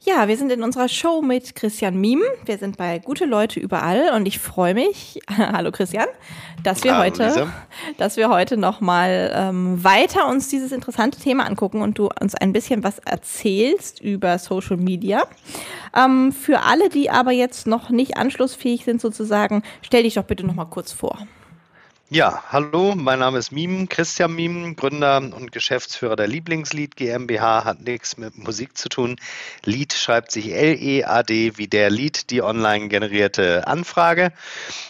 Ja, wir sind in unserer Show mit Christian Miem. Wir sind bei Gute Leute überall und ich freue mich, hallo Christian, dass wir hallo, heute, Lisa. dass wir heute nochmal ähm, weiter uns dieses interessante Thema angucken und du uns ein bisschen was erzählst über Social Media. Ähm, für alle, die aber jetzt noch nicht anschlussfähig sind sozusagen, stell dich doch bitte nochmal kurz vor. Ja, hallo, mein Name ist Miem, Christian Miem, Gründer und Geschäftsführer der Lieblingslied GmbH, hat nichts mit Musik zu tun. Lied schreibt sich L-E-A-D wie der Lied, die online generierte Anfrage.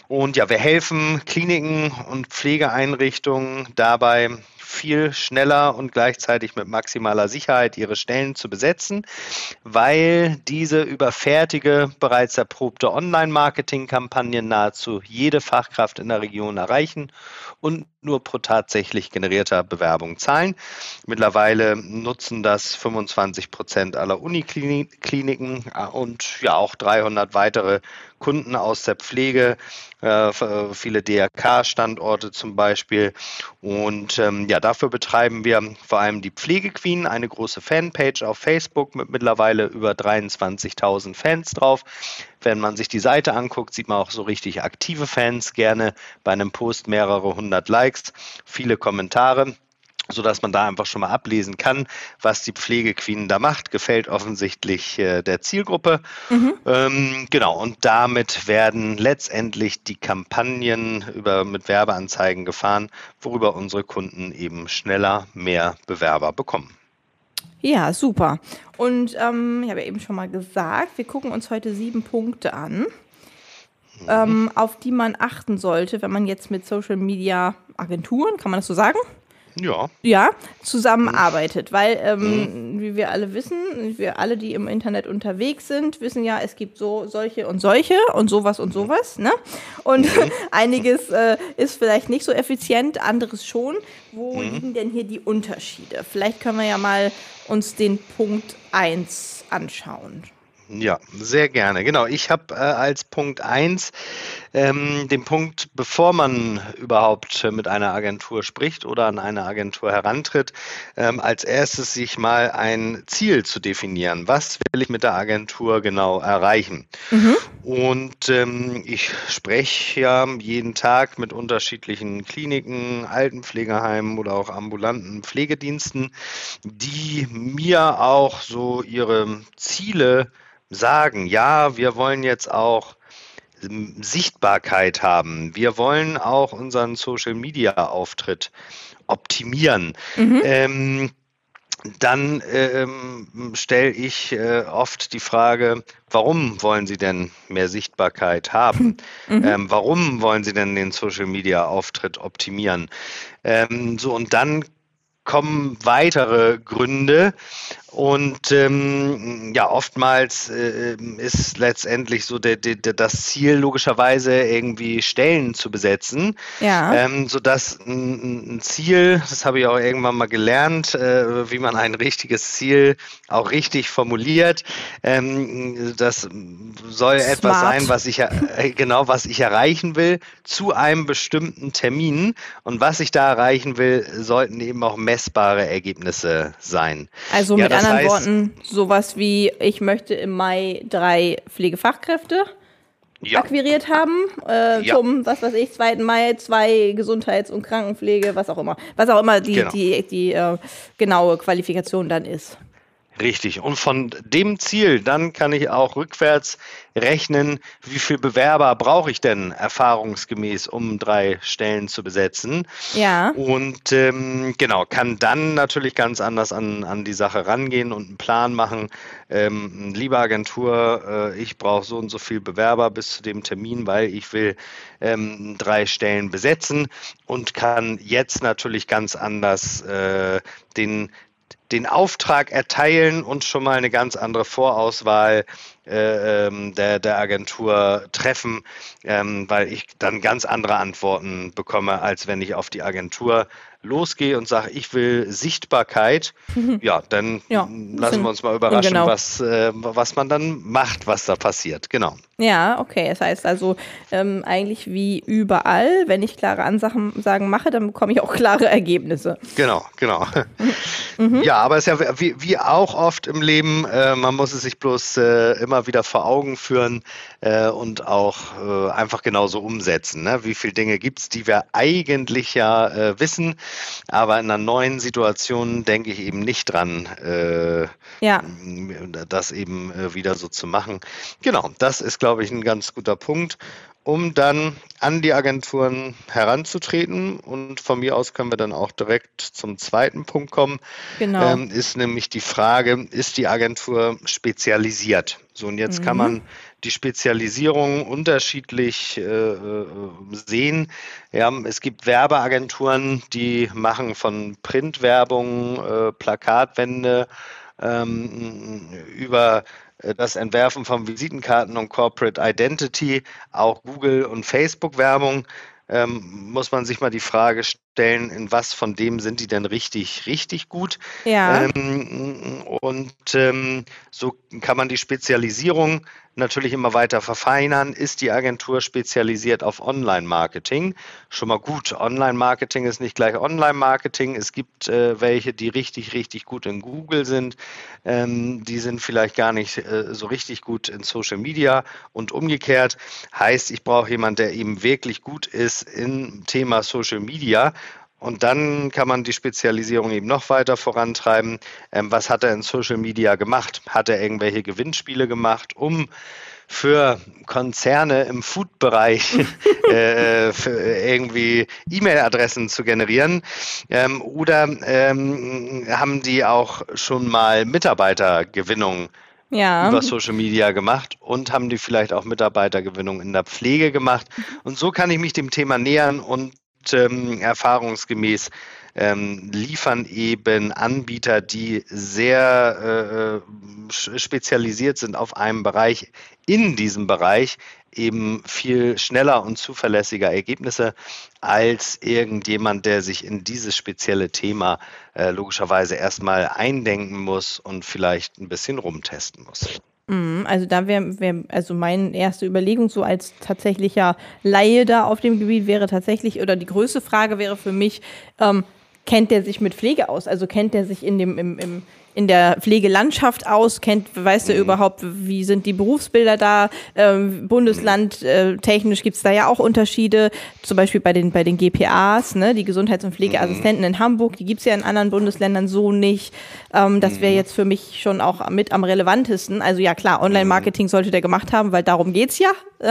Und ja, wir helfen Kliniken und Pflegeeinrichtungen dabei, viel schneller und gleichzeitig mit maximaler Sicherheit ihre Stellen zu besetzen, weil diese über fertige, bereits erprobte Online-Marketing-Kampagnen nahezu jede Fachkraft in der Region erreichen und nur pro tatsächlich generierter Bewerbung zahlen. Mittlerweile nutzen das 25 Prozent aller Unikliniken äh, und ja auch 300 weitere Kunden aus der Pflege, äh, viele DRK-Standorte zum Beispiel. Und ähm, ja, dafür betreiben wir vor allem die Pflegequeen, eine große Fanpage auf Facebook mit mittlerweile über 23.000 Fans drauf. Wenn man sich die Seite anguckt, sieht man auch so richtig aktive Fans, gerne bei einem Post mehrere hundert Likes, viele Kommentare so dass man da einfach schon mal ablesen kann, was die Pflegequeen da macht. Gefällt offensichtlich äh, der Zielgruppe. Mhm. Ähm, genau, und damit werden letztendlich die Kampagnen über, mit Werbeanzeigen gefahren, worüber unsere Kunden eben schneller mehr Bewerber bekommen. Ja, super. Und ähm, ich habe ja eben schon mal gesagt, wir gucken uns heute sieben Punkte an, mhm. ähm, auf die man achten sollte, wenn man jetzt mit Social Media Agenturen, kann man das so sagen? Ja. Ja, zusammenarbeitet. Weil, ähm, mhm. wie wir alle wissen, wir alle, die im Internet unterwegs sind, wissen ja, es gibt so solche und solche und sowas und sowas. Ne? Und mhm. einiges äh, ist vielleicht nicht so effizient, anderes schon. Wo mhm. liegen denn hier die Unterschiede? Vielleicht können wir ja mal uns den Punkt 1 anschauen. Ja, sehr gerne. Genau, ich habe äh, als Punkt 1 ähm, den Punkt, bevor man überhaupt mit einer Agentur spricht oder an eine Agentur herantritt, ähm, als erstes sich mal ein Ziel zu definieren. Was will ich mit der Agentur genau erreichen? Mhm. Und ähm, ich spreche ja jeden Tag mit unterschiedlichen Kliniken, Altenpflegeheimen oder auch ambulanten Pflegediensten, die mir auch so ihre Ziele sagen, ja, wir wollen jetzt auch Sichtbarkeit haben. Wir wollen auch unseren Social-Media-Auftritt optimieren. Mhm. Ähm, dann ähm, stelle ich äh, oft die Frage, warum wollen Sie denn mehr Sichtbarkeit haben? Mhm. Ähm, warum wollen Sie denn den Social-Media-Auftritt optimieren? Ähm, so, und dann kommen weitere Gründe. Und ähm, ja, oftmals äh, ist letztendlich so der, der, das Ziel logischerweise irgendwie Stellen zu besetzen, ja. ähm, sodass ein, ein Ziel, das habe ich auch irgendwann mal gelernt, äh, wie man ein richtiges Ziel auch richtig formuliert. Ähm, das soll Smart. etwas sein, was ich äh, genau was ich erreichen will zu einem bestimmten Termin und was ich da erreichen will, sollten eben auch messbare Ergebnisse sein. Also ja, mit anderen heißt, Worten, sowas wie, ich möchte im Mai drei Pflegefachkräfte ja. akquiriert haben, äh, ja. zum, was weiß ich, 2. Mai zwei Gesundheits- und Krankenpflege, was auch immer. Was auch immer die, genau. die, die äh, genaue Qualifikation dann ist. Richtig. Und von dem Ziel, dann kann ich auch rückwärts rechnen, wie viele Bewerber brauche ich denn erfahrungsgemäß, um drei Stellen zu besetzen. Ja. Und ähm, genau, kann dann natürlich ganz anders an, an die Sache rangehen und einen Plan machen. Ähm, liebe Agentur, äh, ich brauche so und so viele Bewerber bis zu dem Termin, weil ich will ähm, drei Stellen besetzen und kann jetzt natürlich ganz anders äh, den den Auftrag erteilen und schon mal eine ganz andere Vorauswahl äh, ähm, der, der Agentur treffen, ähm, weil ich dann ganz andere Antworten bekomme, als wenn ich auf die Agentur losgehe und sage, ich will Sichtbarkeit, ja, dann ja, lassen wir uns mal überraschen, genau. was, äh, was man dann macht, was da passiert. Genau. Ja, okay. Das heißt also ähm, eigentlich wie überall, wenn ich klare Ansagen mache, dann bekomme ich auch klare Ergebnisse. Genau, genau. Mhm. Ja, aber es ist ja wie, wie auch oft im Leben, äh, man muss es sich bloß äh, immer wieder vor Augen führen äh, und auch äh, einfach genauso umsetzen. Ne? Wie viele Dinge gibt es, die wir eigentlich ja äh, wissen, aber in einer neuen Situation denke ich eben nicht dran, äh, ja. das eben wieder so zu machen. Genau, das ist, glaube ich, ein ganz guter Punkt um dann an die Agenturen heranzutreten. Und von mir aus können wir dann auch direkt zum zweiten Punkt kommen. Genau. Ähm, ist nämlich die Frage, ist die Agentur spezialisiert? So, und jetzt mhm. kann man die Spezialisierung unterschiedlich äh, äh, sehen. Ja, es gibt Werbeagenturen, die machen von Printwerbung, äh, Plakatwände ähm, über äh, das Entwerfen von Visitenkarten und Corporate Identity, auch Google und Facebook-Werbung, ähm, muss man sich mal die Frage stellen, in was von dem sind die denn richtig, richtig gut? Ja. Ähm, und ähm, so kann man die Spezialisierung natürlich immer weiter verfeinern. Ist die Agentur spezialisiert auf Online-Marketing? Schon mal gut. Online-Marketing ist nicht gleich Online-Marketing. Es gibt äh, welche, die richtig, richtig gut in Google sind. Ähm, die sind vielleicht gar nicht äh, so richtig gut in Social Media und umgekehrt. Heißt, ich brauche jemanden, der eben wirklich gut ist im Thema Social Media und dann kann man die Spezialisierung eben noch weiter vorantreiben. Ähm, was hat er in Social Media gemacht? Hat er irgendwelche Gewinnspiele gemacht, um für Konzerne im Food-Bereich äh, irgendwie E-Mail-Adressen zu generieren? Ähm, oder ähm, haben die auch schon mal Mitarbeitergewinnung ja. über Social Media gemacht und haben die vielleicht auch Mitarbeitergewinnung in der Pflege gemacht? Und so kann ich mich dem Thema nähern und ähm, erfahrungsgemäß ähm, liefern eben Anbieter, die sehr äh, spezialisiert sind auf einem Bereich, in diesem Bereich eben viel schneller und zuverlässiger Ergebnisse als irgendjemand, der sich in dieses spezielle Thema äh, logischerweise erstmal eindenken muss und vielleicht ein bisschen rumtesten muss. Mhm, also da wäre wär, also meine erste Überlegung so als tatsächlicher Laie da auf dem Gebiet wäre tatsächlich, oder die größte Frage wäre für mich, ähm, kennt der sich mit Pflege aus? Also kennt der sich in dem, im, im in der Pflegelandschaft aus? Kennt, weißt du mhm. überhaupt, wie sind die Berufsbilder da? Ähm, Bundesland äh, technisch gibt es da ja auch Unterschiede, zum Beispiel bei den, bei den GPAs, ne? die Gesundheits- und Pflegeassistenten in Hamburg, die gibt es ja in anderen Bundesländern so nicht. Ähm, das wäre mhm. jetzt für mich schon auch mit am relevantesten. Also ja klar, Online-Marketing mhm. sollte der gemacht haben, weil darum geht es ja.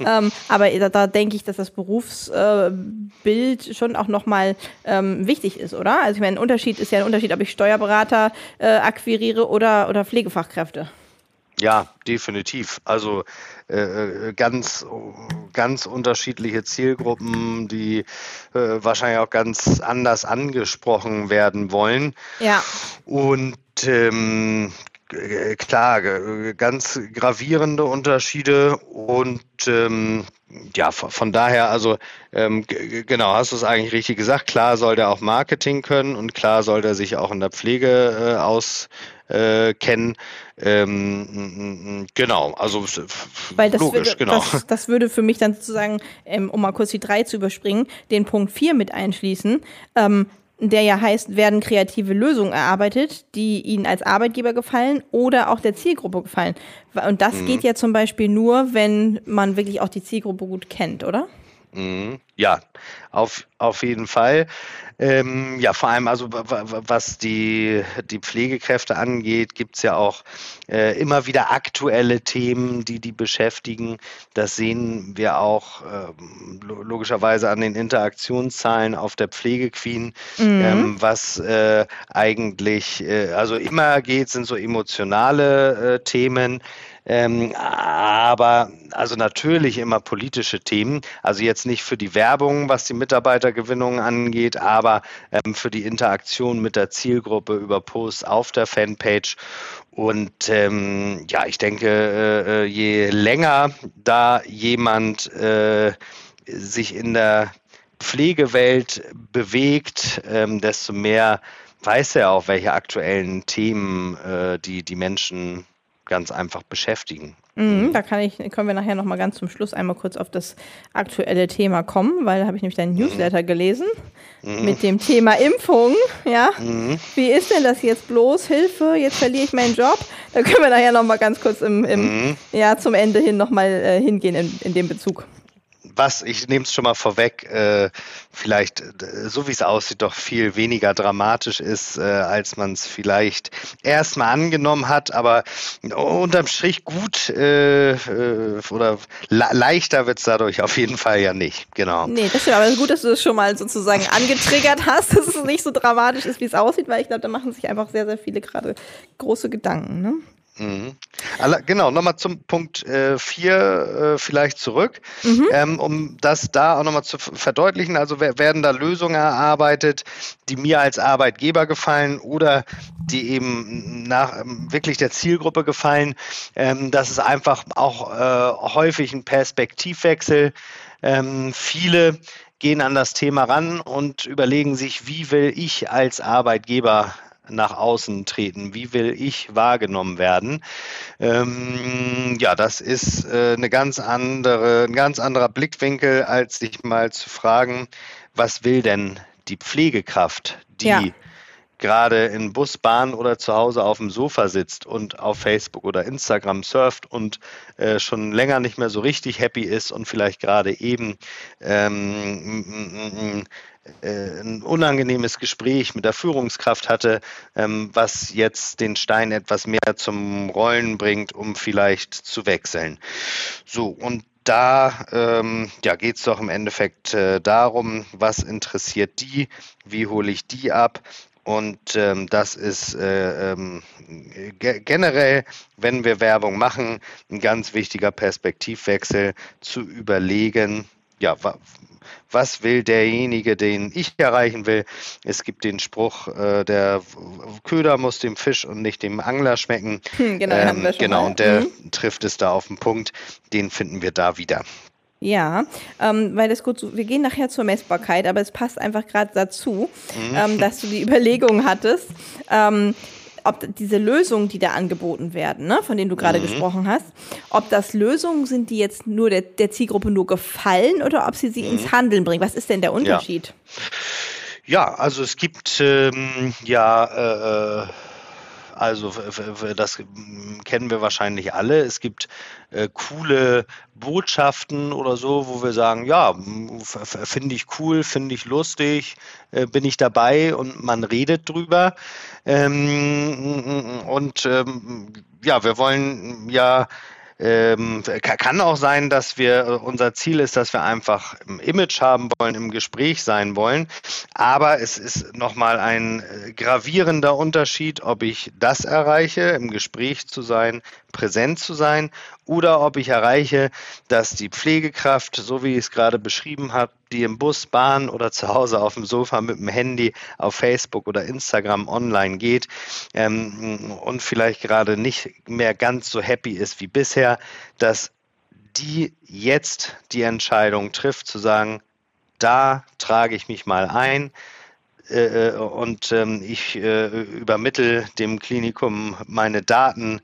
ähm, aber da, da denke ich, dass das Berufsbild äh, schon auch nochmal ähm, wichtig ist, oder? Also ich meine, ein Unterschied ist ja ein Unterschied, ob ich Steuerberater äh, akquiriere oder, oder Pflegefachkräfte. Ja, definitiv. Also äh, äh, ganz, ganz unterschiedliche Zielgruppen, die äh, wahrscheinlich auch ganz anders angesprochen werden wollen. Ja. Und ähm, klar, ganz gravierende Unterschiede und ähm, ja, von daher, also ähm, genau, hast du es eigentlich richtig gesagt. Klar soll der auch Marketing können und klar soll der sich auch in der Pflege äh, auskennen. Äh, ähm, genau, also Weil das logisch, würde, genau. Das, das, würde für mich dann sozusagen, ähm, um mal kurz die drei zu überspringen, den Punkt vier mit einschließen. Der ja heißt, werden kreative Lösungen erarbeitet, die Ihnen als Arbeitgeber gefallen oder auch der Zielgruppe gefallen. Und das mhm. geht ja zum Beispiel nur, wenn man wirklich auch die Zielgruppe gut kennt, oder? Mhm. Ja, auf, auf jeden Fall. Ähm, ja, vor allem also was die, die Pflegekräfte angeht, gibt es ja auch äh, immer wieder aktuelle Themen, die die beschäftigen. Das sehen wir auch äh, logischerweise an den Interaktionszahlen auf der Pflegequeen, mhm. ähm, was äh, eigentlich, äh, also immer geht, sind so emotionale äh, Themen. Ähm, aber also natürlich immer politische Themen. Also jetzt nicht für die Werbung, was die Mitarbeitergewinnung angeht, aber ähm, für die Interaktion mit der Zielgruppe über Posts auf der Fanpage. Und ähm, ja, ich denke, äh, äh je länger da jemand äh, sich in der Pflegewelt bewegt, ähm, desto mehr weiß er auch, welche aktuellen Themen äh, die, die Menschen ganz einfach beschäftigen. Mhm, da kann ich, können wir nachher noch mal ganz zum Schluss einmal kurz auf das aktuelle Thema kommen, weil da habe ich nämlich deinen Newsletter gelesen mhm. mit dem Thema Impfung. Ja, mhm. wie ist denn das jetzt bloß? Hilfe, jetzt verliere ich meinen Job. Da können wir nachher noch mal ganz kurz im, im mhm. ja, zum Ende hin noch mal äh, hingehen in, in dem Bezug was, ich nehme es schon mal vorweg, äh, vielleicht, äh, so wie es aussieht, doch viel weniger dramatisch ist, äh, als man es vielleicht erstmal angenommen hat, aber unterm Strich gut äh, äh oder leichter wird es dadurch auf jeden Fall ja nicht. Genau. Nee, das ist aber gut, dass du das schon mal sozusagen angetriggert hast, dass es nicht so dramatisch ist, wie es aussieht, weil ich glaube, da machen sich einfach sehr, sehr viele gerade große Gedanken. Ne? Mhm. Genau, nochmal zum Punkt 4 äh, äh, vielleicht zurück, mhm. ähm, um das da auch nochmal zu verdeutlichen. Also werden da Lösungen erarbeitet, die mir als Arbeitgeber gefallen oder die eben nach ähm, wirklich der Zielgruppe gefallen. Ähm, das ist einfach auch äh, häufig ein Perspektivwechsel. Ähm, viele gehen an das Thema ran und überlegen sich, wie will ich als Arbeitgeber nach außen treten? Wie will ich wahrgenommen werden? Ähm, ja, das ist äh, eine ganz andere, ein ganz anderer Blickwinkel, als sich mal zu fragen, was will denn die Pflegekraft, die ja gerade in Bus, Bahn oder zu Hause auf dem Sofa sitzt und auf Facebook oder Instagram surft und äh, schon länger nicht mehr so richtig happy ist und vielleicht gerade eben ähm, äh, ein unangenehmes Gespräch mit der Führungskraft hatte, ähm, was jetzt den Stein etwas mehr zum Rollen bringt, um vielleicht zu wechseln. So, und da ähm, ja, geht es doch im Endeffekt äh, darum, was interessiert die, wie hole ich die ab. Und ähm, das ist äh, ähm, generell, wenn wir Werbung machen, ein ganz wichtiger Perspektivwechsel zu überlegen, ja, was will derjenige, den ich erreichen will. Es gibt den Spruch, äh, der Köder muss dem Fisch und nicht dem Angler schmecken. Hm, genau, ähm, genau und der mhm. trifft es da auf den Punkt. Den finden wir da wieder. Ja, ähm, weil das gut, wir gehen nachher zur Messbarkeit, aber es passt einfach gerade dazu, mhm. ähm, dass du die Überlegung hattest, ähm, ob diese Lösungen, die da angeboten werden, ne, von denen du gerade mhm. gesprochen hast, ob das Lösungen sind, die jetzt nur der, der Zielgruppe nur gefallen oder ob sie sie mhm. ins Handeln bringen. Was ist denn der Unterschied? Ja, ja also es gibt ähm, ja äh, äh also das kennen wir wahrscheinlich alle. Es gibt äh, coole Botschaften oder so, wo wir sagen, ja, finde ich cool, finde ich lustig, äh, bin ich dabei und man redet drüber. Ähm, und ähm, ja, wir wollen ja ähm, kann auch sein, dass wir, äh, unser Ziel ist, dass wir einfach im Image haben wollen, im Gespräch sein wollen. Aber es ist nochmal ein äh, gravierender Unterschied, ob ich das erreiche, im Gespräch zu sein, präsent zu sein, oder ob ich erreiche, dass die Pflegekraft, so wie ich es gerade beschrieben habe, die im Bus, Bahn oder zu Hause auf dem Sofa mit dem Handy auf Facebook oder Instagram online geht ähm, und vielleicht gerade nicht mehr ganz so happy ist wie bisher, dass die jetzt die Entscheidung trifft, zu sagen, da trage ich mich mal ein, äh, äh und ähm, ich äh, übermittel dem Klinikum meine Daten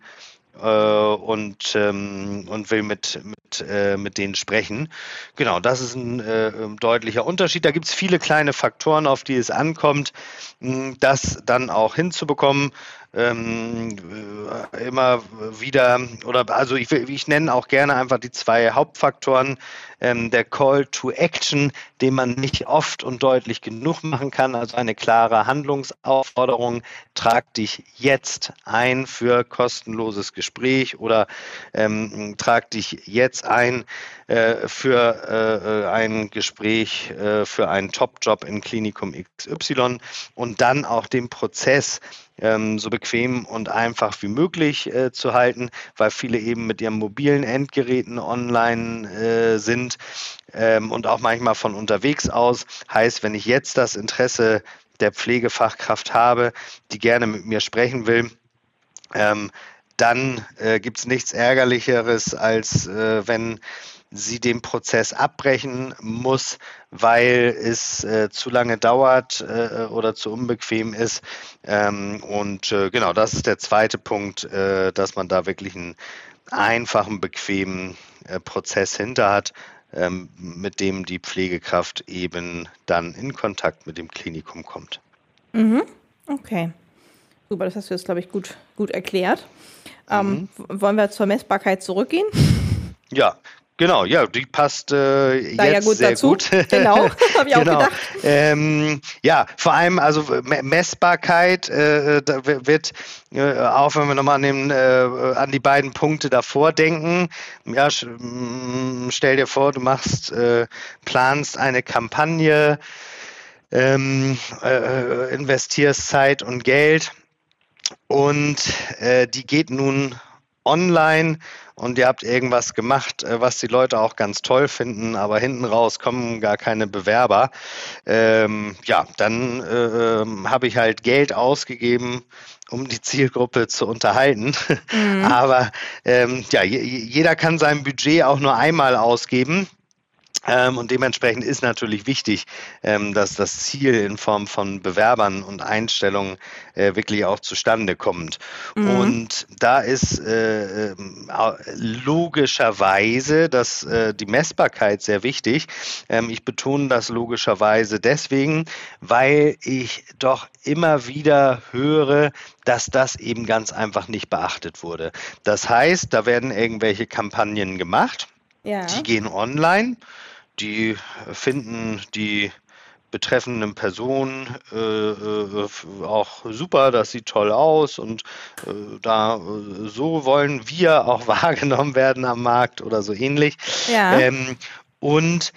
und, ähm, und will mit, mit, äh, mit denen sprechen. Genau, das ist ein äh, deutlicher Unterschied. Da gibt es viele kleine Faktoren, auf die es ankommt, das dann auch hinzubekommen ähm, äh, immer wieder, oder also ich, ich nenne auch gerne einfach die zwei Hauptfaktoren. Ähm, der Call to Action, den man nicht oft und deutlich genug machen kann, also eine klare Handlungsaufforderung, trag dich jetzt ein für kostenloses Gespräch oder ähm, trag dich jetzt ein äh, für äh, ein Gespräch äh, für einen Top-Job in Klinikum XY und dann auch den Prozess ähm, so bequem und einfach wie möglich äh, zu halten, weil viele eben mit ihren mobilen Endgeräten online äh, sind ähm, und auch manchmal von unterwegs aus. Heißt, wenn ich jetzt das Interesse der Pflegefachkraft habe, die gerne mit mir sprechen will, ähm, dann äh, gibt es nichts Ärgerlicheres, als äh, wenn sie den Prozess abbrechen muss, weil es äh, zu lange dauert äh, oder zu unbequem ist. Ähm, und äh, genau, das ist der zweite Punkt, äh, dass man da wirklich einen einfachen, bequemen äh, Prozess hinter hat, ähm, mit dem die Pflegekraft eben dann in Kontakt mit dem Klinikum kommt. Mhm. Okay. Super, das hast du jetzt, glaube ich, gut, gut erklärt. Ähm, mhm. Wollen wir zur Messbarkeit zurückgehen? Ja, Genau, ja, die passt äh, jetzt ja gut sehr dazu. gut. Genau, habe ich genau. auch gedacht. Ähm, ja, vor allem also Messbarkeit äh, wird, äh, auch wenn wir nochmal an, den, äh, an die beiden Punkte davor denken. Ja, mm, stell dir vor, du machst, äh, planst eine Kampagne, ähm, äh, investierst Zeit und Geld und die geht nun online und ihr habt irgendwas gemacht, äh, was die Leute auch ganz toll finden, aber hinten raus kommen gar keine Bewerber, ähm, ja, dann äh, ähm, habe ich halt Geld ausgegeben, um die Zielgruppe zu unterhalten. Mhm. aber ähm, ja, jeder kann sein Budget auch nur einmal ausgeben. Ähm, und dementsprechend ist natürlich wichtig, ähm, dass das Ziel in Form von Bewerbern und Einstellungen äh, wirklich auch zustande kommt. Mhm. Und da ist äh, ähm, logischerweise dass, äh, die Messbarkeit sehr wichtig. Ich betone das logischerweise deswegen, weil ich doch immer wieder höre, dass das eben ganz einfach nicht beachtet wurde. Das heißt, da werden irgendwelche Kampagnen gemacht. Ja. Die gehen online die finden die betreffenden Personen äh, äh, auch super, das sieht toll aus und äh, da äh, so wollen wir auch wahrgenommen werden am Markt oder so ähnlich. Ja. Ähm, und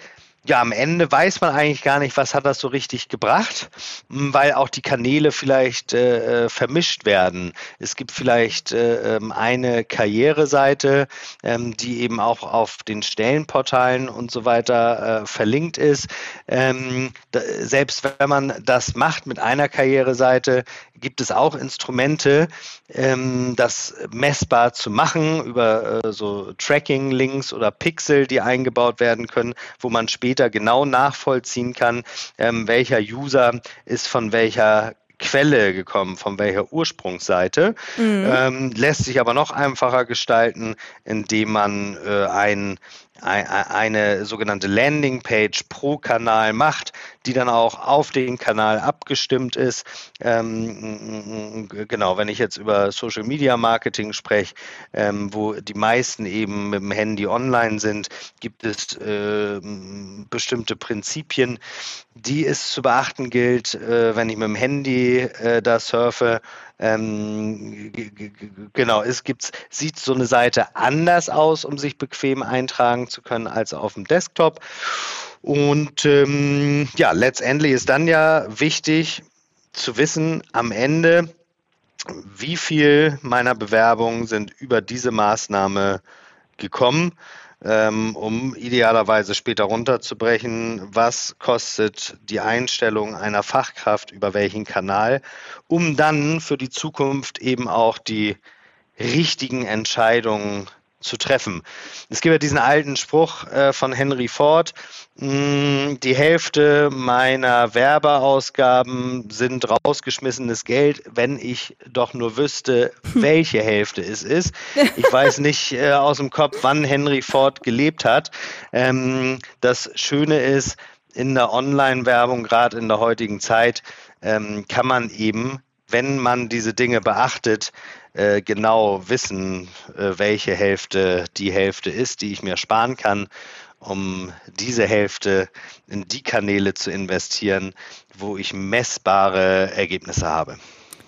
ja, am Ende weiß man eigentlich gar nicht, was hat das so richtig gebracht, weil auch die Kanäle vielleicht äh, äh, vermischt werden. Es gibt vielleicht äh, ähm, eine Karriereseite, ähm, die eben auch auf den Stellenportalen und so weiter äh, verlinkt ist. Ähm, da, selbst wenn man das macht mit einer Karriereseite, gibt es auch Instrumente, ähm, das messbar zu machen über äh, so Tracking-Links oder Pixel, die eingebaut werden können, wo man später genau nachvollziehen kann, ähm, welcher User ist von welcher Quelle gekommen, von welcher Ursprungsseite. Mhm. Ähm, lässt sich aber noch einfacher gestalten, indem man äh, ein eine sogenannte Landingpage pro Kanal macht, die dann auch auf den Kanal abgestimmt ist. Ähm, genau, wenn ich jetzt über Social Media Marketing spreche, ähm, wo die meisten eben mit dem Handy online sind, gibt es äh, bestimmte Prinzipien, die es zu beachten gilt, äh, wenn ich mit dem Handy äh, da surfe ähm, genau, es gibt, sieht so eine Seite anders aus, um sich bequem eintragen zu können, als auf dem Desktop. Und ähm, ja, letztendlich ist dann ja wichtig zu wissen, am Ende, wie viel meiner Bewerbungen sind über diese Maßnahme gekommen ähm, um idealerweise später runterzubrechen, was kostet die Einstellung einer Fachkraft über welchen Kanal, um dann für die Zukunft eben auch die richtigen Entscheidungen zu treffen. Es gibt ja diesen alten Spruch äh, von Henry Ford, mh, hm, die Hälfte meiner Werbeausgaben sind rausgeschmissenes Geld, wenn ich doch nur wüsste, welche Hälfte es ist. Ich weiß nicht äh, aus dem Kopf, wann Henry Ford gelebt hat. Ähm, das Schöne ist, in der Online-Werbung, gerade in der heutigen Zeit, ähm, kann man eben wenn man diese Dinge beachtet, äh, genau wissen, äh, welche Hälfte die Hälfte ist, die ich mir sparen kann, um diese Hälfte in die Kanäle zu investieren, wo ich messbare Ergebnisse habe.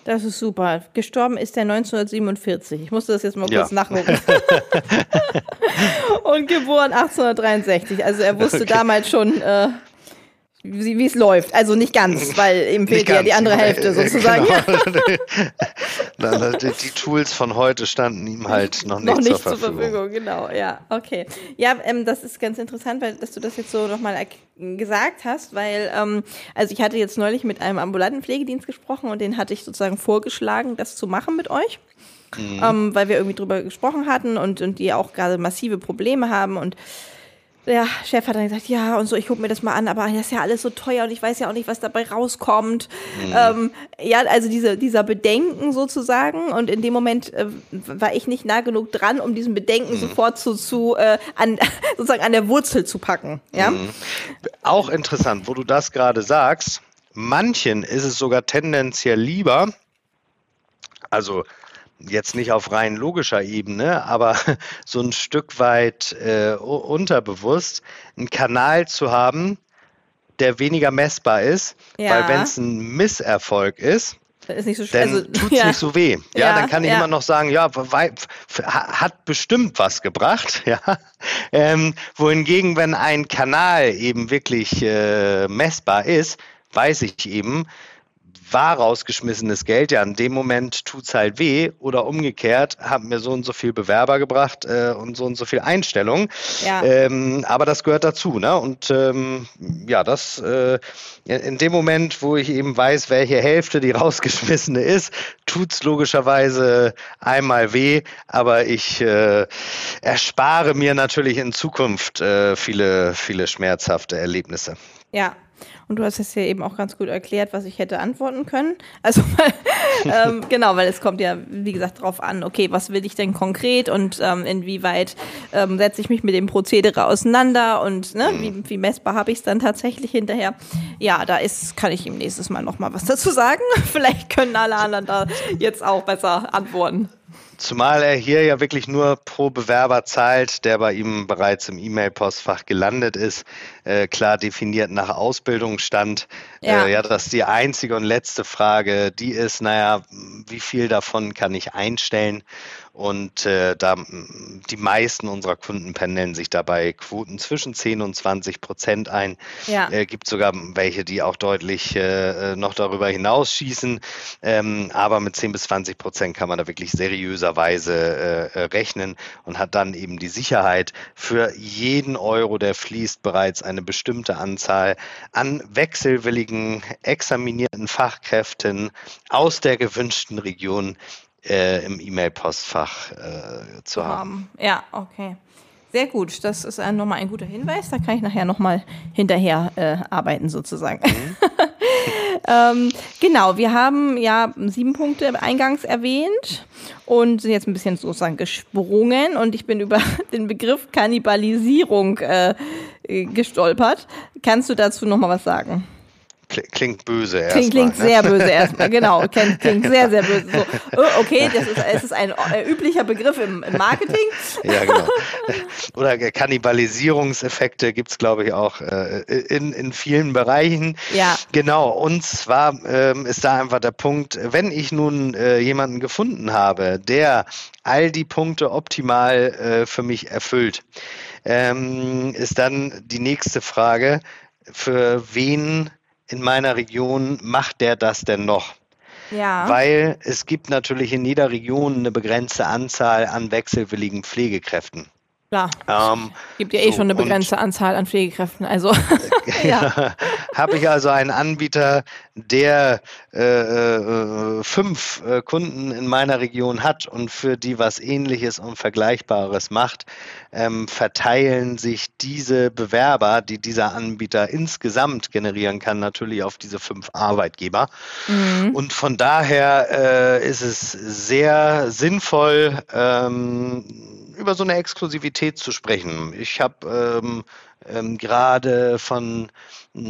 Das ist super. Gestorben ist er 1947. Ich musste das jetzt mal kurz ja. nachgucken. Und geboren 1863. Also er wusste okay. damals schon, äh, wie es läuft. Also nicht ganz, weil ihm fehlt ja die andere Hälfte sozusagen. Genau. die, Tools von heute standen ihm halt noch nicht, noch nicht zur, Verfügung. zur Verfügung. Genau, ja, okay. Ja, ähm, das ist ganz interessant, weil dass du das jetzt so nochmal gesagt hast, weil ähm, also ich hatte jetzt neulich mit einem ambulanten Pflegedienst gesprochen und den hatte ich sozusagen vorgeschlagen, das zu machen mit euch. Mhm. Ähm, weil wir irgendwie drüber gesprochen hatten und, und die auch gerade massive Probleme haben und der Chef hat dann gesagt, ja, und so, ich gucke mir das mal an, aber das ist ja alles so teuer und ich weiß ja auch nicht, was dabei rauskommt. Mhm. Ähm, ja, also diese, dieser Bedenken sozusagen. Und in dem Moment äh, war ich nicht nah genug dran, um diesen Bedenken mhm. sofort zu, zu äh, an, sozusagen an der Wurzel zu packen. Ja? Mhm. Auch interessant, wo du das gerade sagst. Manchen ist es sogar tendenziell lieber, also jetzt nicht auf rein logischer Ebene, aber so ein Stück weit äh, unterbewusst, einen Kanal zu haben, der weniger messbar ist, ja. weil wenn es ein Misserfolg ist, ist so dann also, tut es ja. nicht so weh. Ja, ja dann kann ich immer noch sagen, ja, hat bestimmt was gebracht. Ja. Ähm, wohingegen, wenn ein Kanal eben wirklich äh, messbar ist, weiß ich eben, war rausgeschmissenes Geld, ja, in dem Moment tut es halt weh oder umgekehrt, haben mir so und so viel Bewerber gebracht äh, und so und so viel Einstellung. Ja. Ähm, aber das gehört dazu, ne? Und ähm, ja, das äh, in dem Moment, wo ich eben weiß, welche Hälfte die rausgeschmissene ist, tut es logischerweise einmal weh, aber ich äh, erspare mir natürlich in Zukunft äh, viele, viele schmerzhafte Erlebnisse. Ja, und du hast es ja eben auch ganz gut erklärt, was ich hätte antworten können. Also ähm, genau, weil es kommt ja, wie gesagt, darauf an, okay, was will ich denn konkret und ähm, inwieweit ähm, setze ich mich mit dem Prozedere auseinander und ne, wie, wie messbar habe ich es dann tatsächlich hinterher. Ja, da ist, kann ich ihm nächstes Mal nochmal was dazu sagen. Vielleicht können alle anderen da jetzt auch besser antworten. Zumal er hier ja wirklich nur pro Bewerber zahlt, der bei ihm bereits im E-Mail-Postfach gelandet ist, äh, klar definiert nach Ausbildungsstand. Ja. Äh, ja, das ist die einzige und letzte Frage, die ist, naja, wie viel davon kann ich einstellen? Und äh, da die meisten unserer Kunden pendeln sich dabei Quoten zwischen 10 und 20 Prozent ein. Ja. Äh, gibt sogar welche, die auch deutlich äh, noch darüber hinausschießen. Ähm, aber mit 10 bis 20 Prozent kann man da wirklich seriöserweise äh, äh, rechnen und hat dann eben die Sicherheit, für jeden Euro, der fließt, bereits eine bestimmte Anzahl an wechselwilligen, examinierten Fachkräften aus der gewünschten Region äh, im E-Mail-Postfach äh, zu haben. Ja, okay. Sehr gut, das ist ein, nochmal ein guter Hinweis. Da kann ich nachher nochmal hinterher äh, arbeiten sozusagen. Mhm. ähm, genau, wir haben ja sieben Punkte eingangs erwähnt und sind jetzt ein bisschen sozusagen gesprungen und ich bin über den Begriff Kannibalisierung äh, gestolpert. Kannst du dazu nochmal was sagen? Klingt böse erstmal. Klingt, klingt ne? sehr böse erstmal, genau. Klingt, klingt sehr, sehr böse. So, oh, okay, das ist, es ist ein äh, üblicher Begriff im, im Marketing. Ja, genau. Oder Kannibalisierungseffekte gibt es, glaube ich, auch äh, in, in vielen Bereichen. Ja. Genau, und zwar ähm, ist da einfach der Punkt, wenn ich nun äh, jemanden gefunden habe, der all die Punkte optimal äh, für mich erfüllt, ähm, ist dann die nächste Frage, für wen in meiner Region macht der das denn noch? Ja. Weil es gibt natürlich in jeder Region eine begrenzte Anzahl an wechselwilligen Pflegekräften. Klar. Ähm, gibt ja eh so, schon eine begrenzte Anzahl an Pflegekräften. Also ja. habe ich also einen Anbieter, der äh, äh, fünf äh, Kunden in meiner Region hat und für die was Ähnliches und Vergleichbares macht, ähm, verteilen sich diese Bewerber, die dieser Anbieter insgesamt generieren kann, natürlich auf diese fünf Arbeitgeber. Mhm. Und von daher äh, ist es sehr sinnvoll. Ähm, über so eine Exklusivität zu sprechen. Ich habe ähm, ähm, gerade von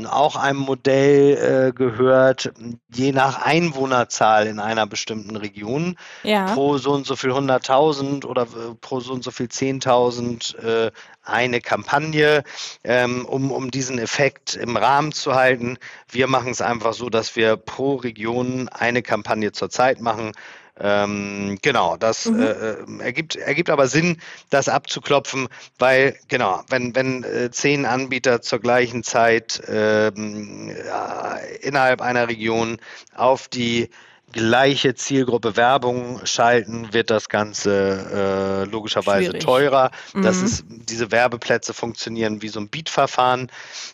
auch einem Modell äh, gehört, je nach Einwohnerzahl in einer bestimmten Region, ja. pro so und so viel 100.000 oder äh, pro so und so viel 10.000 äh, eine Kampagne, ähm, um, um diesen Effekt im Rahmen zu halten. Wir machen es einfach so, dass wir pro Region eine Kampagne zur Zeit machen Ähm, genau, das mhm. äh, ergibt, ergibt aber Sinn, das abzuklopfen, weil, genau, wenn, wenn äh, zehn Anbieter zur gleichen Zeit ähm, äh, innerhalb einer Region auf die gleiche Zielgruppe Werbung schalten, wird das Ganze äh, logischerweise Schwierig. teurer. Mhm. Das ist, diese Werbeplätze funktionieren wie so ein Beat-Verfahren.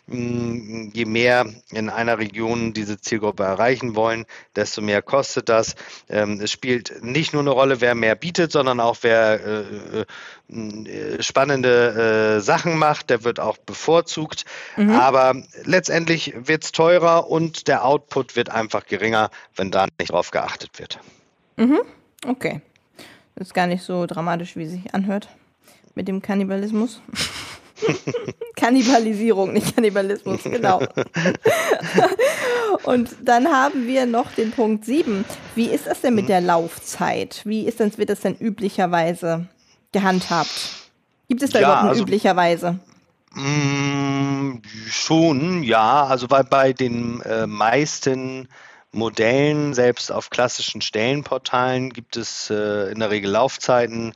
Mm, je mehr in einer Region diese Zielgruppe erreichen wollen, desto mehr kostet das. Ähm, es spielt nicht nur eine Rolle, wer mehr bietet, sondern auch wer äh, äh, spannende äh, Sachen macht, der wird auch bevorzugt. Mhm. Aber letztendlich wird es teurer und der Output wird einfach geringer, wenn da nicht drauf geachtet wird. Mhm. Okay. Das ist gar nicht so dramatisch, wie es sich anhört mit dem Kannibalismus. Kannibalisierung, nicht Kannibalismus, genau. Und dann haben wir noch den Punkt 7. Wie ist das denn mit der Laufzeit? Wie ist das, wird das denn üblicherweise gehandhabt? Gibt es da ja, überhaupt also, üblicherweise? Mh, mm, schon, ja. Also bei, bei den äh, meisten Modellen, selbst auf klassischen Stellenportalen, gibt es äh, in der Regel Laufzeiten.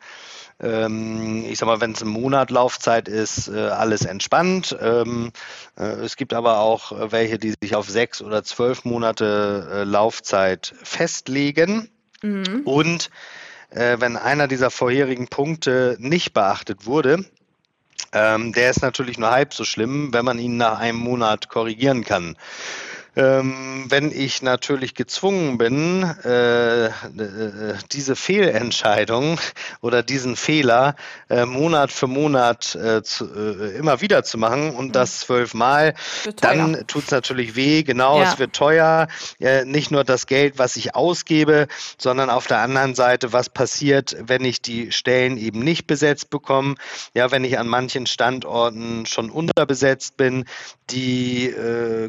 Ähm, ich sag mal, wenn es ein Monat Laufzeit ist, äh, alles entspannt. Ähm, äh, es gibt aber auch welche, die sich auf sechs oder zwölf Monate äh, Laufzeit festlegen. Mhm. Und äh, wenn einer dieser vorherigen Punkte nicht beachtet wurde, ähm, der ist natürlich nur halb so schlimm, wenn man ihn nach einem Monat korrigieren kann. Ähm, wenn ich natürlich gezwungen bin, äh, äh, diese Fehlentscheidung oder diesen Fehler äh, Monat für Monat äh, zu, äh, immer wieder zu machen und mhm. das zwölfmal, dann tut es natürlich weh. Genau, ja. es wird teuer. Äh, nicht nur das Geld, was ich ausgebe, sondern auf der anderen Seite, was passiert, wenn ich die Stellen eben nicht besetzt bekomme. Ja, wenn ich an manchen Standorten schon unterbesetzt bin, die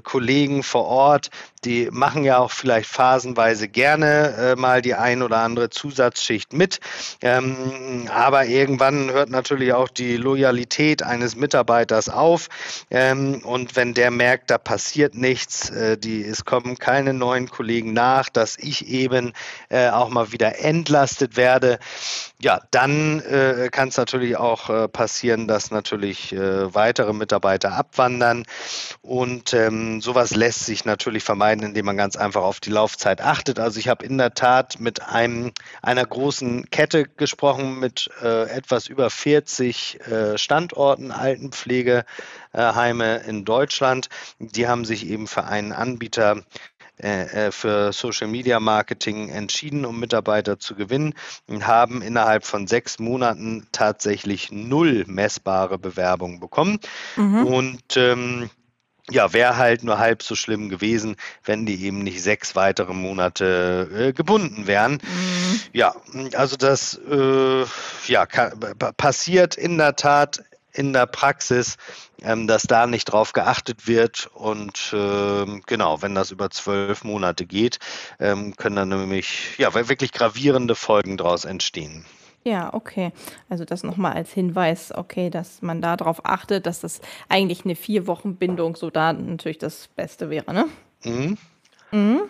Kollegen vor Ort Ort, die machen ja auch vielleicht phasenweise gerne äh, mal die ein oder andere Zusatzschicht mit. Ähm, aber irgendwann hört natürlich auch die Loyalität eines Mitarbeiters auf. Ähm, und wenn der merkt, da passiert nichts, äh, die, es kommen keine neuen Kollegen nach, dass ich eben äh, auch mal wieder entlastet werde, ja, dann äh, kann es natürlich auch äh, passieren, dass natürlich äh, weitere Mitarbeiter abwandern. Und ähm, sowas lässt sich natürlich vermeiden, indem man ganz einfach auf die Laufzeit achtet. Also ich habe in der Tat mit einem, einer großen Kette gesprochen, mit äh, etwas über 40 äh, Standorten Altenpflegeheime in Deutschland. Die haben sich eben für einen Anbieter äh, äh, für Social Media Marketing entschieden, um Mitarbeiter zu gewinnen und haben innerhalb von sechs Monaten tatsächlich null messbare Bewerbungen bekommen. Mhm. Und ähm, ja, wäre halt nur halb so schlimm gewesen, wenn die eben nicht sechs weitere Monate äh, gebunden wären. Mhm. Ja, also das äh, ja, passiert in der Tat in der Praxis, ähm, dass da nicht drauf geachtet wird. Und ähm, genau, wenn das über zwölf Monate geht, ähm, können dann nämlich ja, wirklich gravierende Folgen daraus entstehen. Ja, okay. Also das nochmal als Hinweis, okay, dass man da darauf achtet, dass das eigentlich eine vier Wochen Bindung so da natürlich das Beste wäre, ne? Mhm. Mhm.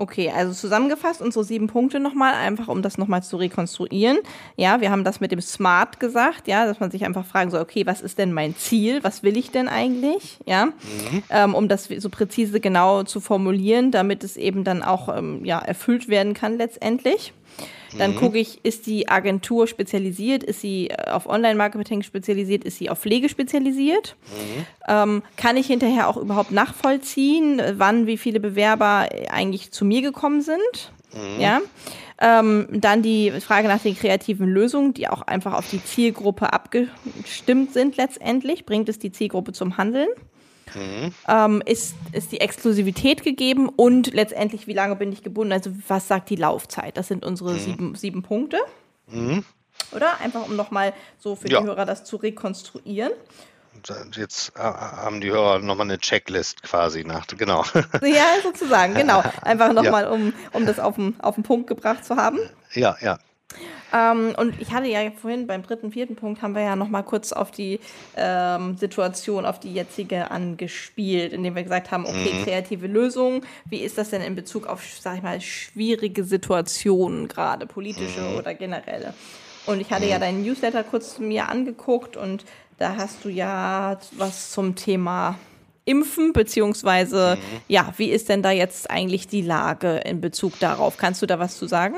Okay, also zusammengefasst unsere sieben Punkte nochmal, einfach um das nochmal zu rekonstruieren. Ja, wir haben das mit dem Smart gesagt, ja, dass man sich einfach fragen soll, okay, was ist denn mein Ziel? Was will ich denn eigentlich? Ja, mhm. ähm, um das so präzise genau zu formulieren, damit es eben dann auch ähm, ja, erfüllt werden kann letztendlich. Dann mhm. gucke ich, ist die Agentur spezialisiert? Ist sie äh, auf Online-Marketing spezialisiert? Ist sie auf Pflege spezialisiert? Mhm. Ähm, kann ich hinterher auch überhaupt nachvollziehen, wann wie viele Bewerber eigentlich zu mir gekommen sind? Mhm. Ja. Ähm, dann die Frage nach den kreativen Lösungen, die auch einfach auf die Zielgruppe abgestimmt sind letztendlich. Bringt es die Zielgruppe zum Handeln? Mhm. Ähm, ist, ist die Exklusivität gegeben und letztendlich, wie lange bin ich gebunden? Also, was sagt die Laufzeit? Das sind unsere mhm. sieben, sieben Punkte. Mhm. Oder? Einfach, um nochmal so für ja. die Hörer das zu rekonstruieren. Jetzt äh, haben die Hörer nochmal eine Checklist quasi nach, genau. Ja, sozusagen, genau. Einfach nochmal, ja. um, um das auf den, auf den Punkt gebracht zu haben. Ja, ja. Ähm, und ich hatte ja vorhin beim dritten, vierten Punkt haben wir ja noch mal kurz auf die ähm, Situation, auf die jetzige angespielt, indem wir gesagt haben, okay, mhm. kreative Lösungen. Wie ist das denn in Bezug auf, sag ich mal, schwierige Situationen, gerade politische mhm. oder generelle? Und ich hatte mhm. ja deinen Newsletter kurz mir angeguckt und da hast du ja was zum Thema Impfen, beziehungsweise, mhm. ja, wie ist denn da jetzt eigentlich die Lage in Bezug darauf? Kannst du da was zu sagen?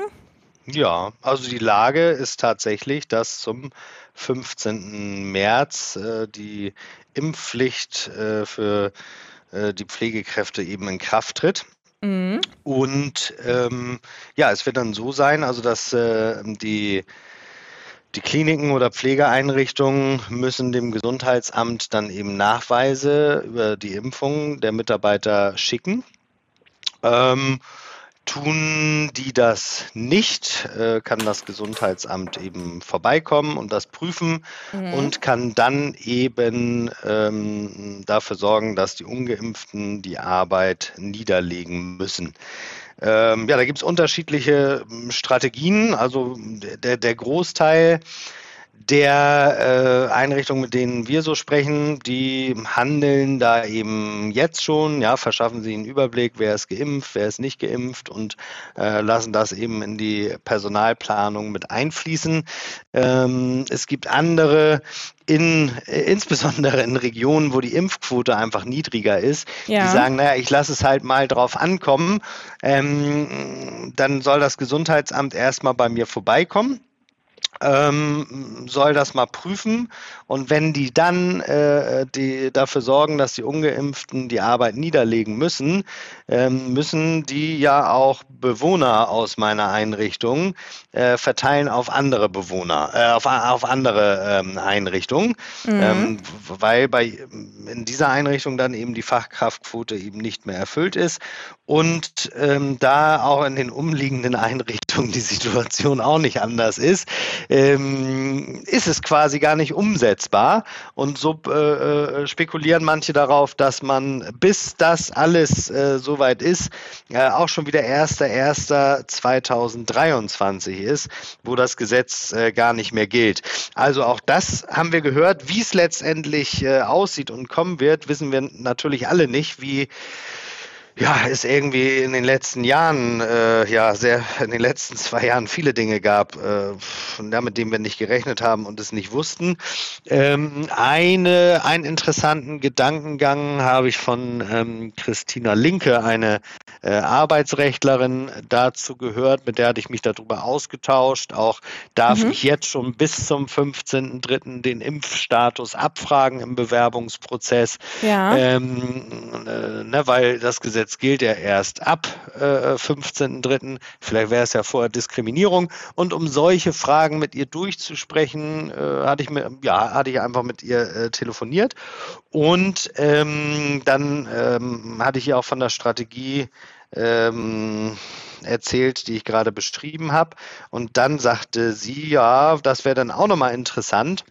Ja, also die Lage ist tatsächlich, dass zum 15. März äh, die Impfpflicht äh, für äh, die Pflegekräfte eben in Kraft tritt. Mhm. Und ähm, ja, es wird dann so sein, also dass äh, die die Kliniken oder Pflegeeinrichtungen müssen dem Gesundheitsamt dann eben Nachweise über die Impfung der Mitarbeiter schicken. Ähm, Tun die das nicht, äh, kann das Gesundheitsamt eben vorbeikommen und das prüfen mhm. und kann dann eben ähm, dafür sorgen, dass die ungeimpften die Arbeit niederlegen müssen. Ähm, ja, da gibt es unterschiedliche ähm, Strategien. Also der, der Großteil der äh, Einrichtungen, mit denen wir so sprechen, die handeln da eben jetzt schon, ja, verschaffen sie einen Überblick, wer ist geimpft, wer ist nicht geimpft und äh, lassen das eben in die Personalplanung mit einfließen. Ähm, es gibt andere, in, insbesondere in Regionen, wo die Impfquote einfach niedriger ist, ja. die sagen, naja, ich lasse es halt mal drauf ankommen, ähm, dann soll das Gesundheitsamt erstmal bei mir vorbeikommen ähm, soll das mal prüfen. Und wenn die dann äh, die dafür sorgen, dass die Ungeimpften die Arbeit niederlegen müssen, ähm, müssen die ja auch Bewohner aus meiner Einrichtung äh, verteilen auf andere Bewohner, äh, auf, auf andere ähm, Einrichtungen, mhm. Ähm, weil bei in dieser Einrichtung dann eben die Fachkraftquote eben nicht mehr erfüllt ist und ähm, da auch in den umliegenden Einrichtungen die Situation auch nicht anders ist, ähm, ist es quasi gar nicht umsetzbar. Und so äh, äh, spekulieren manche darauf, dass man, bis das alles äh, soweit ist, äh, auch schon wieder 1.1.2023 ist, wo das Gesetz äh, gar nicht mehr gilt. Also auch das haben wir gehört. Wie es letztendlich äh, aussieht und kommen wird, wissen wir natürlich alle nicht, wie ja, es irgendwie in den letzten Jahren, äh, ja, sehr, in den letzten zwei Jahren viele Dinge gab, äh, mit denen wir nicht gerechnet haben und es nicht wussten. Ähm, eine, einen interessanten Gedankengang habe ich von ähm, Christina Linke, eine äh, Arbeitsrechtlerin, dazu gehört, mit der hatte ich mich darüber ausgetauscht. Auch darf mhm. ich jetzt schon bis zum 15.03. den Impfstatus abfragen im Bewerbungsprozess. Ja. Ähm, äh, ne, weil das Gesetz Gesetz gilt ja erst ab äh, 15.03. Vielleicht wäre es ja vorher Diskriminierung. Und um solche Fragen mit ihr durchzusprechen, äh, hatte ich mir, ja, hatte ich einfach mit ihr äh, telefoniert. Und ähm, dann ähm, hatte ich ihr auch von der Strategie ähm, erzählt, die ich gerade beschrieben habe. Und dann sagte sie, ja, das wäre dann auch nochmal interessant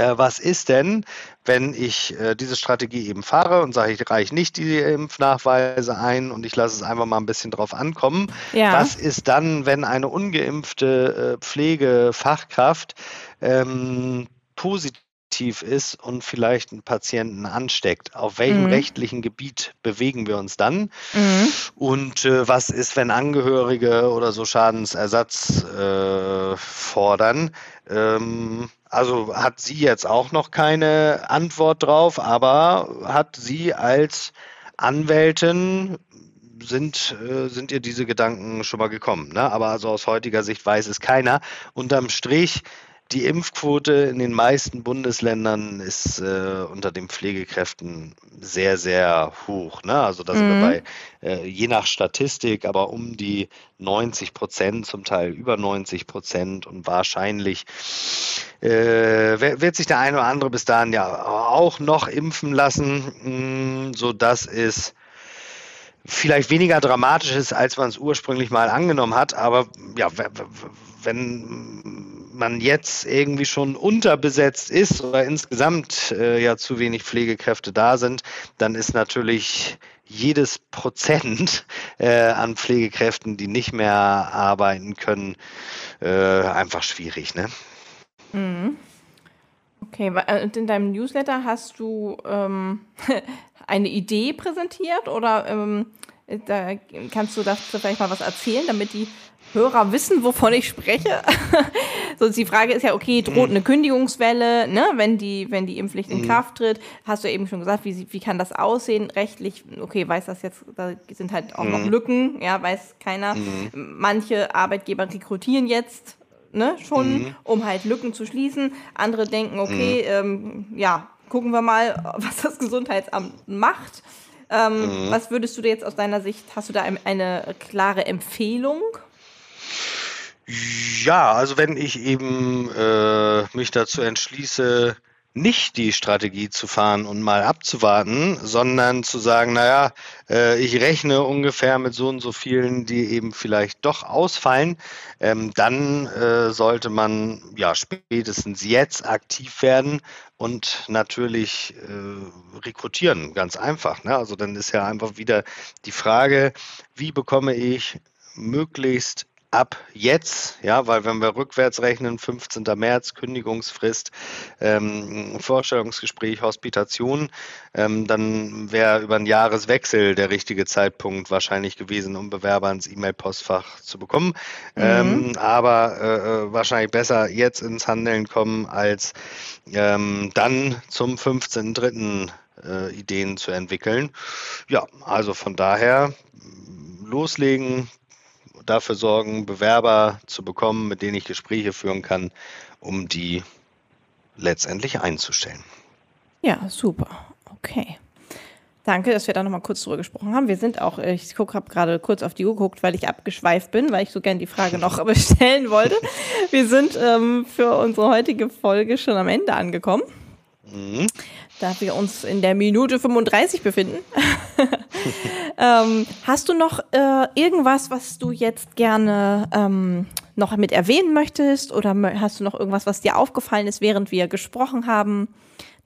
äh, was ist denn, wenn ich äh, diese Strategie eben fahre und sage, ich reiche nicht die Impfnachweise ein und ich lasse es einfach mal ein bisschen drauf ankommen. Ja. Was ist dann, wenn eine ungeimpfte äh, Pflegefachkraft ähm, positiv aktiv ist und vielleicht einen Patienten ansteckt. Auf welchem mhm. rechtlichen Gebiet bewegen wir uns dann? Mhm. Und äh, was ist, wenn Angehörige oder so Schadensersatz äh, fordern? Ähm, also hat sie jetzt auch noch keine Antwort drauf, aber hat sie als Anwältin sind, äh, sind ihr diese Gedanken schon mal gekommen. Ne? Aber also aus heutiger Sicht weiß es keiner. Unterm Strich die Impfquote in den meisten Bundesländern ist äh, unter den Pflegekräften sehr, sehr hoch. Ne? Also da sind mhm. wir bei, äh, je nach Statistik, aber um die 90 Prozent, zum Teil über 90 Prozent und wahrscheinlich äh, wird sich der eine oder andere bis dahin ja auch noch impfen lassen, mh, sodass es vielleicht weniger dramatisch ist, als man es ursprünglich mal angenommen hat. Aber ja, wenn man jetzt irgendwie schon unterbesetzt ist oder insgesamt äh, ja zu wenig Pflegekräfte da sind, dann ist natürlich jedes Prozent äh, an Pflegekräften, die nicht mehr arbeiten können, äh, einfach schwierig. Ne? Mhm. Okay, äh, und in deinem Newsletter hast du ähm, eine Idee präsentiert oder ähm, da kannst du dazu vielleicht mal was erzählen, damit die Hörer wissen, wovon ich spreche. so, die Frage ist ja, okay, droht mhm. eine Kündigungswelle, ne, wenn die, wenn die Impfpflicht in mhm. Kraft tritt? Hast du eben schon gesagt, wie, wie kann das aussehen rechtlich? Okay, weiß das jetzt, da sind halt auch noch mhm. Lücken, ja, weiß keiner. Manche Arbeitgeber rekrutieren jetzt, ne, schon, um halt Lücken zu schließen. Andere denken, okay, ähm, ja, gucken wir mal, was das Gesundheitsamt macht. Ähm, mhm. Was würdest du dir jetzt aus deiner Sicht, hast du da eine klare Empfehlung? Ja, also wenn ich eben äh, mich dazu entschließe, nicht die Strategie zu fahren und mal abzuwarten, sondern zu sagen, naja, äh, ich rechne ungefähr mit so und so vielen, die eben vielleicht doch ausfallen, ähm, dann äh, sollte man ja spätestens jetzt aktiv werden und natürlich äh, rekrutieren, ganz einfach. Ne? Also dann ist ja einfach wieder die Frage, wie bekomme ich möglichst ab jetzt, ja, weil wenn wir rückwärts rechnen, 15. März, Kündigungsfrist, ähm, Vorstellungsgespräch, Hospitation, ähm, dann wäre über einen Jahreswechsel der richtige Zeitpunkt wahrscheinlich gewesen, um Bewerber ins E-Mail-Postfach zu bekommen. Mhm. Ähm, aber äh, äh wahrscheinlich besser jetzt ins Handeln kommen, als ähm, dann zum 15.3. Äh, Ideen zu entwickeln. Ja, also von daher loslegen, dafür sorgen, Bewerber zu bekommen, mit denen ich Gespräche führen kann, um die letztendlich einzustellen. Ja, super. Okay. Danke, dass wir da nochmal kurz drüber gesprochen haben. Wir sind auch, ich habe gerade kurz auf die Uhr geguckt, weil ich abgeschweift bin, weil ich so gerne die Frage noch stellen wollte. Wir sind ähm, für unsere heutige Folge schon am Ende angekommen. Mhm. Da wir uns in der Minute 35 befinden. ähm, hast du noch äh, irgendwas, was du jetzt gerne ähm, noch mit erwähnen möchtest? Oder hast du noch irgendwas, was dir aufgefallen ist, während wir gesprochen haben?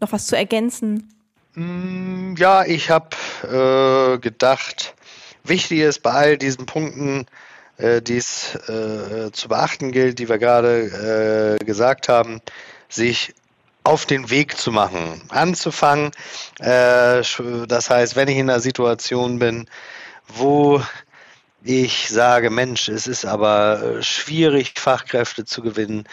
Noch was zu ergänzen? Mm, ja, ich habe äh, gedacht, wichtig ist bei all diesen Punkten, äh, die es äh, zu beachten gilt, die wir gerade äh, gesagt haben, sich auf den Weg zu machen, anzufangen. Äh, das heißt, wenn ich in einer Situation bin, wo ich sage, Mensch, es ist aber äh, schwierig, Fachkräfte zu gewinnen,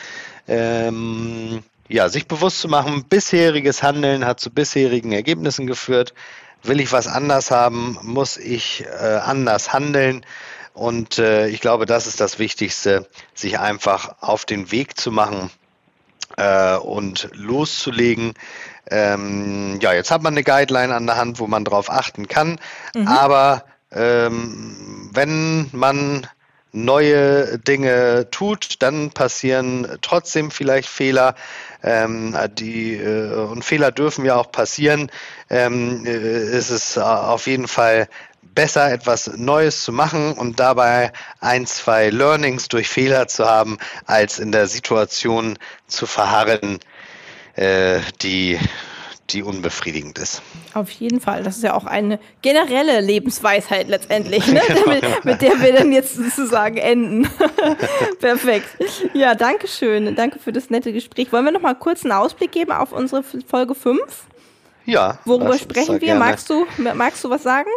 ähm, ja, sich bewusst zu machen, bisheriges Handeln hat zu bisherigen Ergebnissen geführt. Will ich was anders haben, muss ich äh, anders handeln. Und äh, ich glaube, das ist das Wichtigste, sich einfach auf den Weg zu machen äh, und loszulegen. Ähm, ja, jetzt hat man eine Guideline an der Hand, wo man drauf achten kann. Mhm. Aber ähm, wenn man neue Dinge tut, dann passieren trotzdem vielleicht Fehler. Ähm, die, äh, und Fehler dürfen ja auch passieren. Ähm, äh, ist es auf jeden Fall besser, etwas Neues zu machen und dabei ein, zwei Learnings durch Fehler zu haben, als in der Situation zu verharren, äh, die die unbefriedigend ist. Auf jeden Fall. Das ist ja auch eine generelle Lebensweisheit letztendlich, ne? genau. mit, mit, der wir dann jetzt sozusagen enden. Perfekt. Ja, danke schön. Danke für das nette Gespräch. Wollen wir noch mal kurz einen Ausblick geben auf unsere Folge 5? Ja. Worüber sprechen wir? Magst du, magst du was sagen?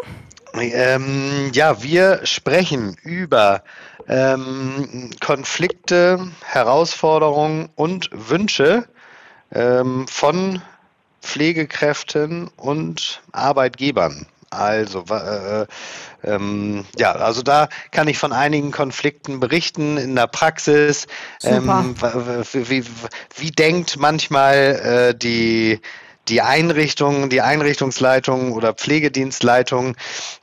Ähm, ja, wir sprechen über ähm, Konflikte, Herausforderungen und Wünsche ähm, von Pflegekräften und Arbeitgebern. Also, äh, ähm, ja, also da kann ich von einigen Konflikten berichten in der Praxis. Ähm, wie, wie, wie, denkt manchmal äh, die die Einrichtungen, die Einrichtungsleitungen oder Pflegedienstleitungen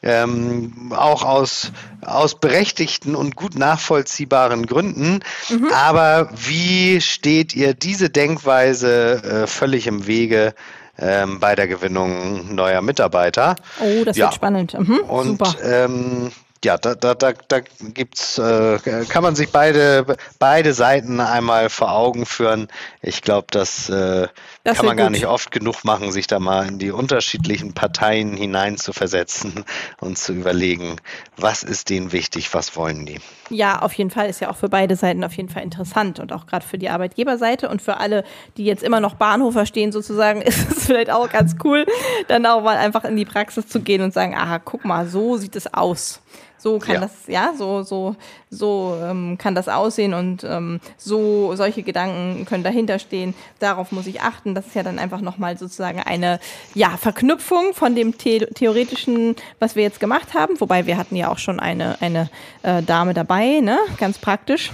ähm, auch aus, aus berechtigten und gut nachvollziehbaren Gründen. Mhm. Aber wie steht ihr diese Denkweise äh, völlig im Wege? Ähm, bei der Gewinnung neuer Mitarbeiter. Oh, das ja. wird spannend. Mhm, und ähm, ja, da, da, da, da gibt's, äh, kann man sich beide, beide Seiten einmal vor Augen führen. Ich glaube, das, äh, das kann man gar nicht oft genug machen, sich da mal in die unterschiedlichen Parteien hinein zu versetzen und zu überlegen, was ist denen wichtig, was wollen die. Ja, auf jeden Fall ist ja auch für beide Seiten auf jeden Fall interessant und auch gerade für die Arbeitgeberseite und für alle, die jetzt immer noch Bahnhofer stehen sozusagen, ist es vielleicht auch ganz cool, dann auch mal einfach in die Praxis zu gehen und sagen, aha, guck mal, so sieht es aus. So kann ja. das, ja, so, so, so ähm, kann das aussehen und ähm, so solche Gedanken können dahinter stehen. Darauf muss ich achten. Das ist ja dann einfach nochmal sozusagen eine ja, Verknüpfung von dem The theoretischen, was wir jetzt gemacht haben. Wobei wir hatten ja auch schon eine, eine äh, Dame dabei, ne? Ganz praktisch.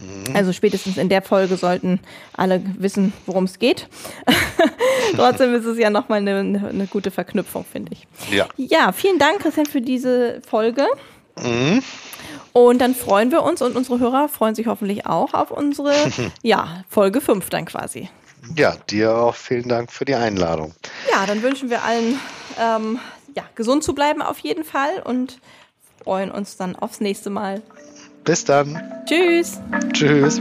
Mhm. Also spätestens in der Folge sollten alle wissen, worum es geht. Trotzdem ist es ja nochmal eine, eine gute Verknüpfung, finde ich. Ja. ja, vielen Dank, Christian, für diese Folge. Mhm. Und dann freuen wir uns und unsere Hörer freuen sich hoffentlich auch auf unsere ja, Folge 5 dann quasi. Ja, dir auch vielen Dank für die Einladung. Ja, dann wünschen wir allen ähm, ja, gesund zu bleiben auf jeden Fall und freuen uns dann aufs nächste Mal. Bis dann. Tschüss. Tschüss.